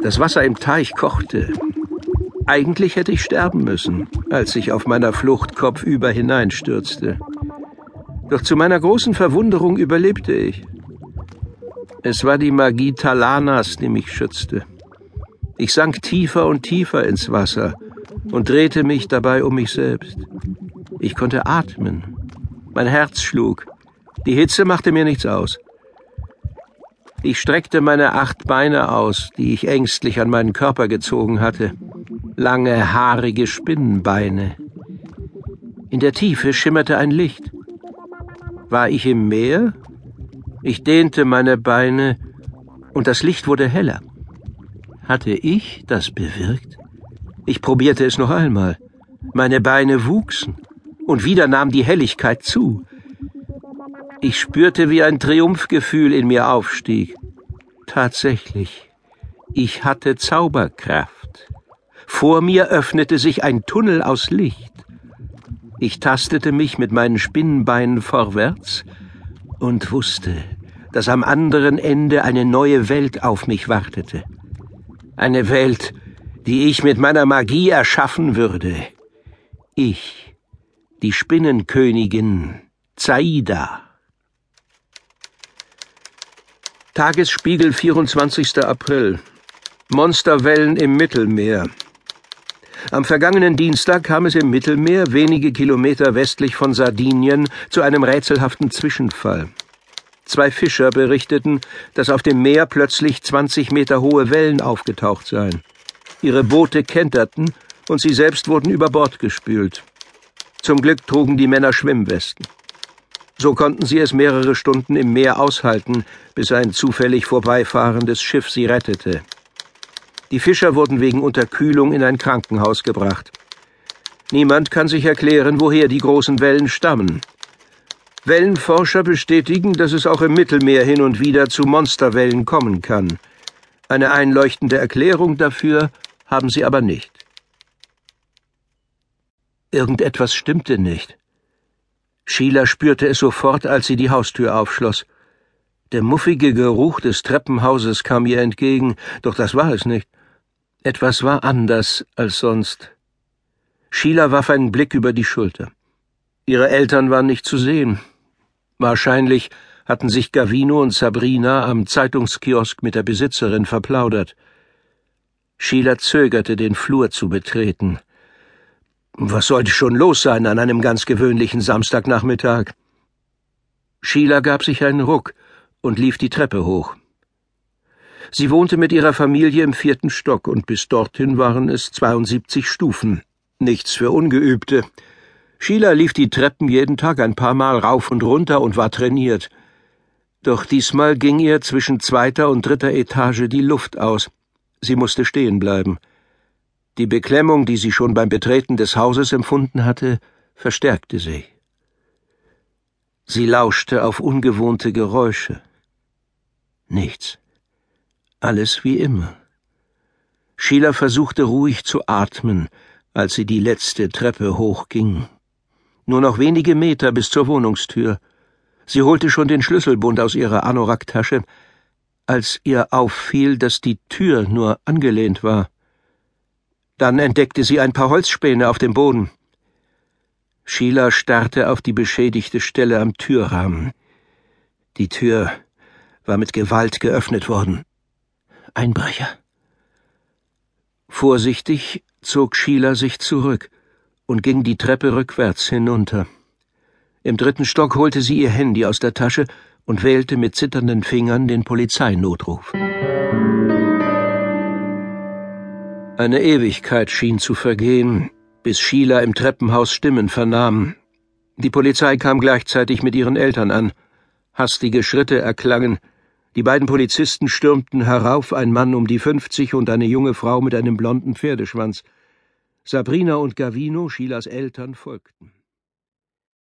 Das Wasser im Teich kochte. Eigentlich hätte ich sterben müssen, als ich auf meiner Flucht kopfüber hineinstürzte. Doch zu meiner großen Verwunderung überlebte ich. Es war die Magie Talanas, die mich schützte. Ich sank tiefer und tiefer ins Wasser und drehte mich dabei um mich selbst. Ich konnte atmen. Mein Herz schlug. Die Hitze machte mir nichts aus. Ich streckte meine acht Beine aus, die ich ängstlich an meinen Körper gezogen hatte. Lange, haarige Spinnenbeine. In der Tiefe schimmerte ein Licht. War ich im Meer? Ich dehnte meine Beine, und das Licht wurde heller. Hatte ich das bewirkt? Ich probierte es noch einmal. Meine Beine wuchsen, und wieder nahm die Helligkeit zu. Ich spürte, wie ein Triumphgefühl in mir aufstieg. Tatsächlich, ich hatte Zauberkraft. Vor mir öffnete sich ein Tunnel aus Licht. Ich tastete mich mit meinen Spinnenbeinen vorwärts und wusste, dass am anderen Ende eine neue Welt auf mich wartete. Eine Welt, die ich mit meiner Magie erschaffen würde. Ich, die Spinnenkönigin Zaida. Tagesspiegel 24. April. Monsterwellen im Mittelmeer. Am vergangenen Dienstag kam es im Mittelmeer, wenige Kilometer westlich von Sardinien, zu einem rätselhaften Zwischenfall. Zwei Fischer berichteten, dass auf dem Meer plötzlich 20 Meter hohe Wellen aufgetaucht seien. Ihre Boote kenterten und sie selbst wurden über Bord gespült. Zum Glück trugen die Männer Schwimmwesten. So konnten sie es mehrere Stunden im Meer aushalten, bis ein zufällig vorbeifahrendes Schiff sie rettete. Die Fischer wurden wegen Unterkühlung in ein Krankenhaus gebracht. Niemand kann sich erklären, woher die großen Wellen stammen. Wellenforscher bestätigen, dass es auch im Mittelmeer hin und wieder zu Monsterwellen kommen kann. Eine einleuchtende Erklärung dafür haben sie aber nicht. Irgendetwas stimmte nicht. Sheila spürte es sofort, als sie die Haustür aufschloss. Der muffige Geruch des Treppenhauses kam ihr entgegen, doch das war es nicht. Etwas war anders als sonst. Sheila warf einen Blick über die Schulter. Ihre Eltern waren nicht zu sehen. Wahrscheinlich hatten sich Gavino und Sabrina am Zeitungskiosk mit der Besitzerin verplaudert. Sheila zögerte, den Flur zu betreten. Was sollte schon los sein an einem ganz gewöhnlichen Samstagnachmittag? Sheila gab sich einen Ruck und lief die Treppe hoch. Sie wohnte mit ihrer Familie im vierten Stock und bis dorthin waren es 72 Stufen. Nichts für Ungeübte. Sheila lief die Treppen jeden Tag ein paar Mal rauf und runter und war trainiert. Doch diesmal ging ihr zwischen zweiter und dritter Etage die Luft aus. Sie musste stehen bleiben. Die Beklemmung, die sie schon beim Betreten des Hauses empfunden hatte, verstärkte sich. Sie lauschte auf ungewohnte Geräusche. Nichts. Alles wie immer. Sheila versuchte ruhig zu atmen, als sie die letzte Treppe hochging. Nur noch wenige Meter bis zur Wohnungstür. Sie holte schon den Schlüsselbund aus ihrer Anoraktasche, als ihr auffiel, dass die Tür nur angelehnt war. Dann entdeckte sie ein paar Holzspäne auf dem Boden. Sheila starrte auf die beschädigte Stelle am Türrahmen. Die Tür war mit Gewalt geöffnet worden. Einbrecher. Vorsichtig zog Sheila sich zurück und ging die Treppe rückwärts hinunter. Im dritten Stock holte sie ihr Handy aus der Tasche und wählte mit zitternden Fingern den Polizeinotruf. Eine Ewigkeit schien zu vergehen, bis Sheila im Treppenhaus Stimmen vernahm. Die Polizei kam gleichzeitig mit ihren Eltern an. Hastige Schritte erklangen. Die beiden Polizisten stürmten herauf, ein Mann um die fünfzig und eine junge Frau mit einem blonden Pferdeschwanz. Sabrina und Gavino, Sheilas Eltern, folgten.